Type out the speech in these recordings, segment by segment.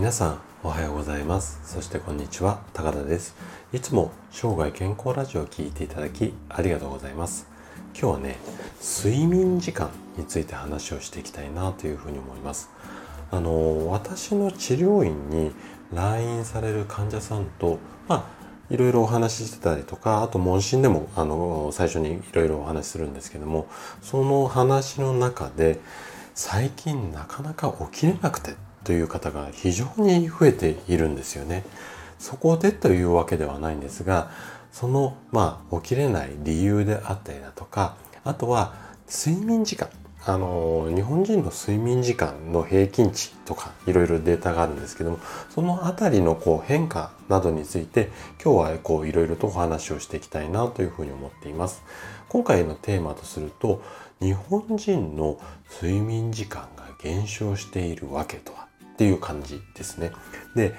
皆さんおはようございます。そしてこんにちは。高田です。いつも生涯健康ラジオを聴いていただきありがとうございます。今日はね睡眠時間について話をしていきたいなというふうに思います。あの私の治療院に来院される患者さんとまあいろいろお話ししてたりとかあと問診でもあの最初にいろいろお話しするんですけどもその話の中で最近なかなか起きれなくて。という方が非常に増えているんですよね。そこでというわけではないんですがそのまあ起きれない理由であったりだとかあとは睡眠時間あの日本人の睡眠時間の平均値とかいろいろデータがあるんですけどもそのあたりのこう変化などについて今日はこういろいろとお話をしていきたいなというふうに思っています。今回のテーマとすると日本人の睡眠時間が減少しているわけとはっていう感じですね。で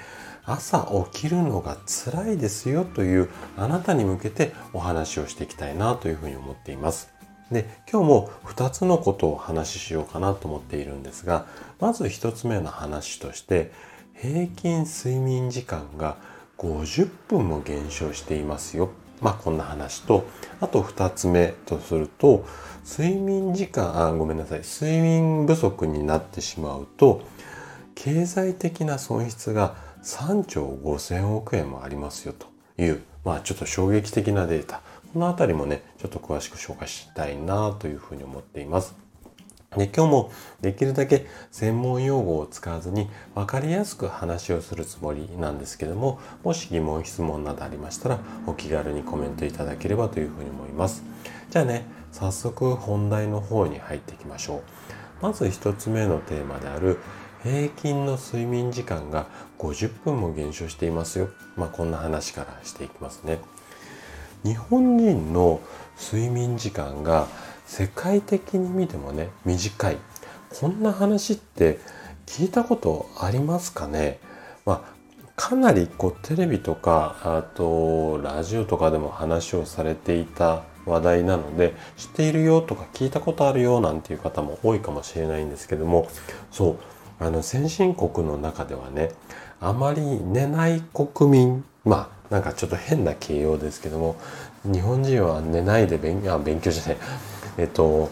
朝起きるのが辛いですよというあなたに向けてお話をしていきたいなというふうに思っています。で今日も2つのことをお話ししようかなと思っているんですがまず1つ目の話として平均睡眠時間が50分も減少していますよ。まあこんな話とあと2つ目とすると睡眠時間あごめんなさい睡眠不足になってしまうと経済的な損失が3兆5000億円もありますよという、まあちょっと衝撃的なデータ。このあたりもね、ちょっと詳しく紹介したいなというふうに思っています。で今日もできるだけ専門用語を使わずに分かりやすく話をするつもりなんですけどももし疑問質問などありましたらお気軽にコメントいただければというふうに思いますじゃあね早速本題の方に入っていきましょうまず1つ目のテーマである平均の睡眠時間が50分も減少していますよ。まあ、こんな話からしていきますね。日本人の睡眠時間が世界的に見てもね、短い。こんな話って聞いたことありますかね？まあ、かなりこうテレビとか、あとラジオとかでも話をされていた話題なので、知っているよとか聞いたことあるよなんていう方も多いかもしれないんですけども、そう、あの先進国の中ではねあまり寝ない国民まあなんかちょっと変な形容ですけども日本人は寝ないで勉あ勉強じゃないえっと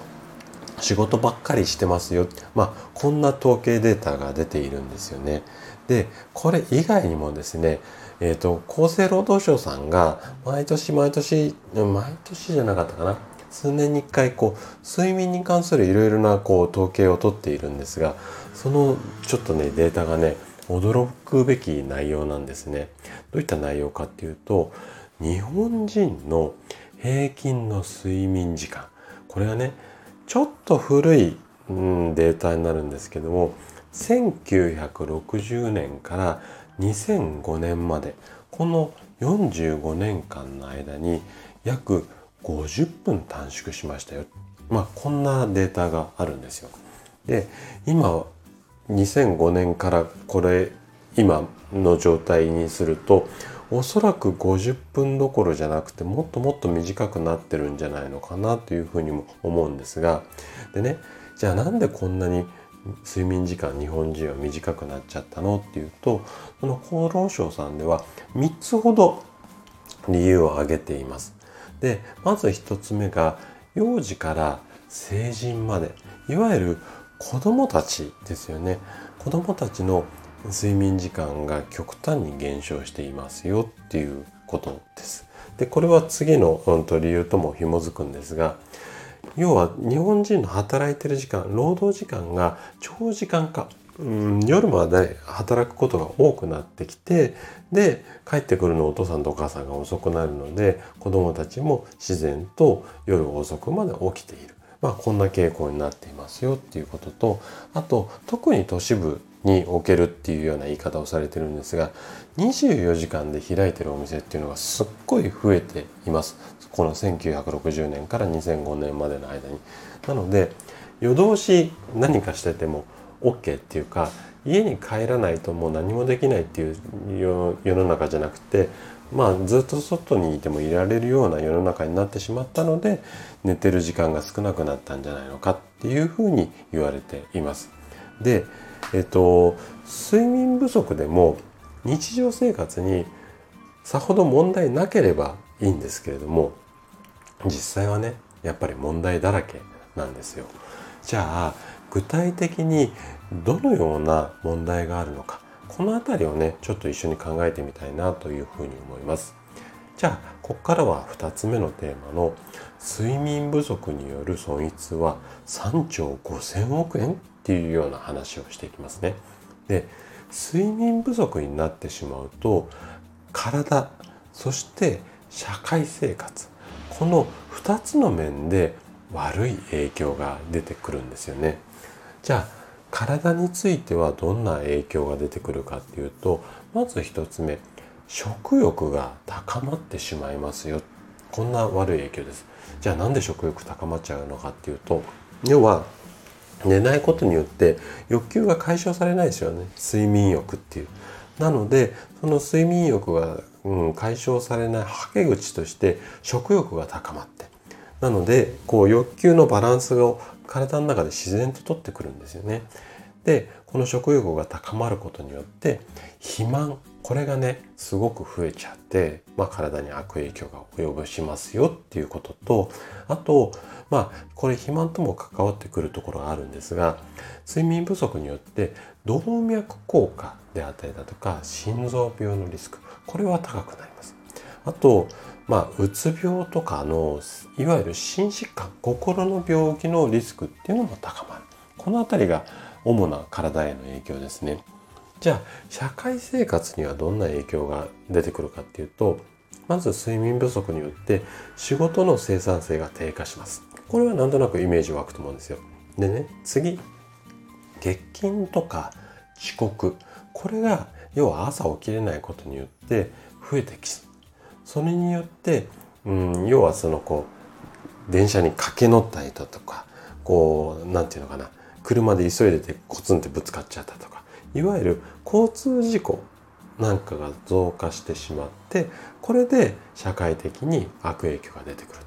仕事ばっかりしてますよまあこんな統計データが出ているんですよね。でこれ以外にもですねえっ、と厚生労働省さんが毎年毎年毎年じゃなかったかな数年に1回こう睡眠に関するいろいろなこう統計をとっているんですがそのちょっとねデータがね驚くべき内容なんですね。どういった内容かっていうと日本人の平均の睡眠時間これがねちょっと古い、うん、データになるんですけども1960年から2005年までこの45年間の間に約50分短縮しましたよ。まあこんなデータがあるんですよ。で今2005年からこれ今の状態にするとおそらく50分どころじゃなくてもっともっと短くなってるんじゃないのかなというふうにも思うんですがでねじゃあなんでこんなに睡眠時間日本人は短くなっちゃったのっていうとこの厚労省さんでは3つほど理由を挙げています。でまず1つ目が幼児から成人までいわゆる子供たちですよね子供たちの睡眠時間が極端に減少していますよっていうことです。でこれは次の、うん、と理由とも紐づくんですが要は日本人の働いてる時間労働時間が長時間化うん、夜まで働くことが多くなってきてで帰ってくるのお父さんとお母さんが遅くなるので子供たちも自然と夜遅くまで起きている。まあ、こんな傾向になっていますよっていうこととあと特に都市部におけるっていうような言い方をされてるんですが24時間で開いてるお店っていうのがすっごい増えていますこの1960年から2005年までの間に。なので夜通し何かしてても OK っていうか家に帰らないともう何もできないっていう世の中じゃなくてまあずっと外にいてもいられるような世の中になってしまったので寝てる時間が少なくなったんじゃないのかっていうふうに言われています。でえっと、睡眠不足でも日常生活にさほど問題なければいいんですけれども実際はねやっぱり問題だらけなんですよ。じゃあ具体的にどのような問題があるのかこの辺りをねちょっと一緒に考えてみたいなというふうに思います。じゃあここからは2つ目のテーマの睡眠不足による損失は3兆5000億円っていうような話をしていきますね。で睡眠不足になってしまうと体そして社会生活この2つの面で悪い影響が出てくるんですよね。じゃあ体についてはどんな影響が出てくるかっていうとまず1つ目食欲が高まってしまいますよ。こんな悪い影響です。じゃあなんで食欲高まっちゃうのかっていうと要は寝ないことによって欲求が解消されないですよね。睡眠欲っていう。なのでその睡眠欲が、うん、解消されないはけ口として食欲が高まって。なのでこう欲求のバランスを体の中で自然と取ってくるんですよねでこの食欲が高まることによって肥満これがねすごく増えちゃって、まあ、体に悪影響が及ぼしますよっていうこととあとまあこれ肥満とも関わってくるところがあるんですが睡眠不足によって動脈硬化であったりだとか心臓病のリスクこれは高くなります。あとまあ、うつ病とかのいわゆる心疾患心の病気のリスクっていうのも高まるこの辺りが主な体への影響ですね。じゃあ社会生活にはどんな影響が出てくるかっていうとまず睡眠不足によって仕事の生産性が低下します。これはなんとなくイメージ湧くと思うんですよ。でね次欠勤とか遅刻これが要は朝起きれないことによって増えてきそれによって、うん、要はそのこう電車に駆け乗ったりだとかこう何て言うのかな車で急いでてコツンってぶつかっちゃったとかいわゆる交通事故なんかが増加してしまってこれで社会的に悪影響が出てくる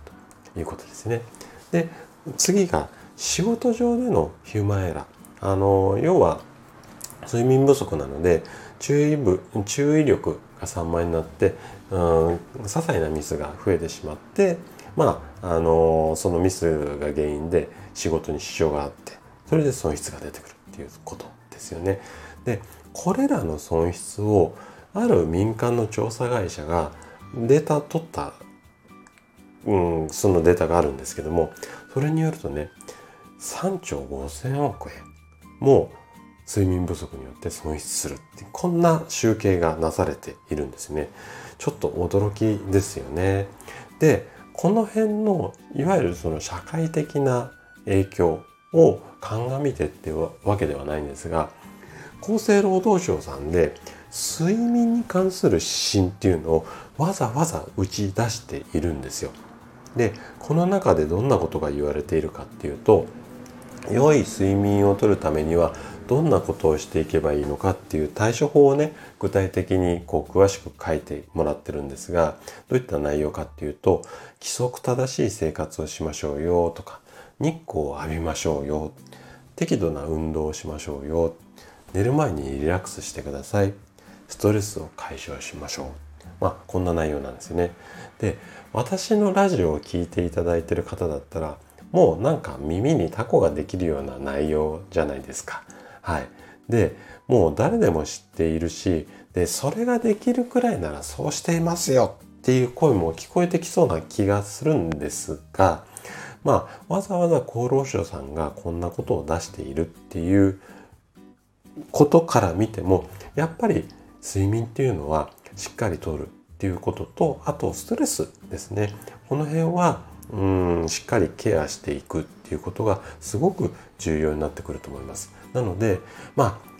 ということですね。で次が仕事上でのヒューマンエラー。あの要は睡眠不足なので注意部注意力が散漫になってうん些細なミスが増えてしまってまああのそのミスが原因で仕事に支障があってそれで損失が出てくるっていうことですよね。でこれらの損失をある民間の調査会社がデータ取った、うん、そのデータがあるんですけどもそれによるとね3兆5,000億円もう睡眠不足によって損失するってこんな集計がなされているんですね。ちょっと驚きですよね。でこの辺のいわゆるその社会的な影響を鑑みてってわけではないんですが厚生労働省さんで睡眠に関する指針っていうのをわざわざ打ち出しているんですよ。でこの中でどんなことが言われているかっていうと良い睡眠をとるためにはどんなことをしていけばいいのかっていう対処法をね具体的にこう詳しく書いてもらってるんですがどういった内容かっていうと規則正しい生活をしましょうよとか日光を浴びましょうよ適度な運動をしましょうよ寝る前にリラックスしてくださいストレスを解消しましょう。まあこんな内容なんですよね。で私のラジオを聴いていただいてる方だったらもうなんか耳にタコができるような内容じゃないですか。はい。でもう誰でも知っているしでそれができるくらいならそうしていますよっていう声も聞こえてきそうな気がするんですがまあ、わざわざ厚労省さんがこんなことを出しているっていうことから見てもやっぱり睡眠っていうのはしっかりとるっていうこととあとストレスですね。この辺はうんしっかりケアしていくっていうことがすごく重要になってくると思います。なのでまあ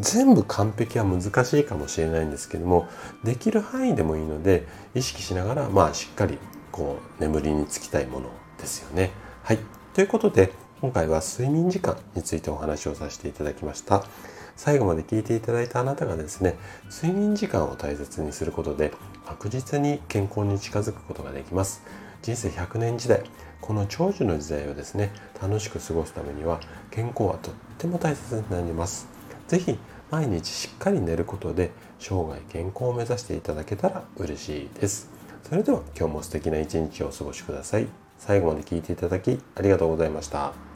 全部完璧は難しいかもしれないんですけどもできる範囲でもいいので意識しながらまあしっかりこう眠りにつきたいものですよね。はい。ということで、今回は睡眠時間についてお話をさせていただきました。最後まで聞いていただいたあなたがですね、睡眠時間を大切にすることで確実に健康に近づくことができます。人生100年時代、この長寿の時代をですね、楽しく過ごすためには健康はとっても大切になります。是非毎日しっかり寝ることで生涯健康を目指していただけたら嬉しいです。それでは今日も素敵な一日をお過ごしください。最後まで聞いていただきありがとうございました。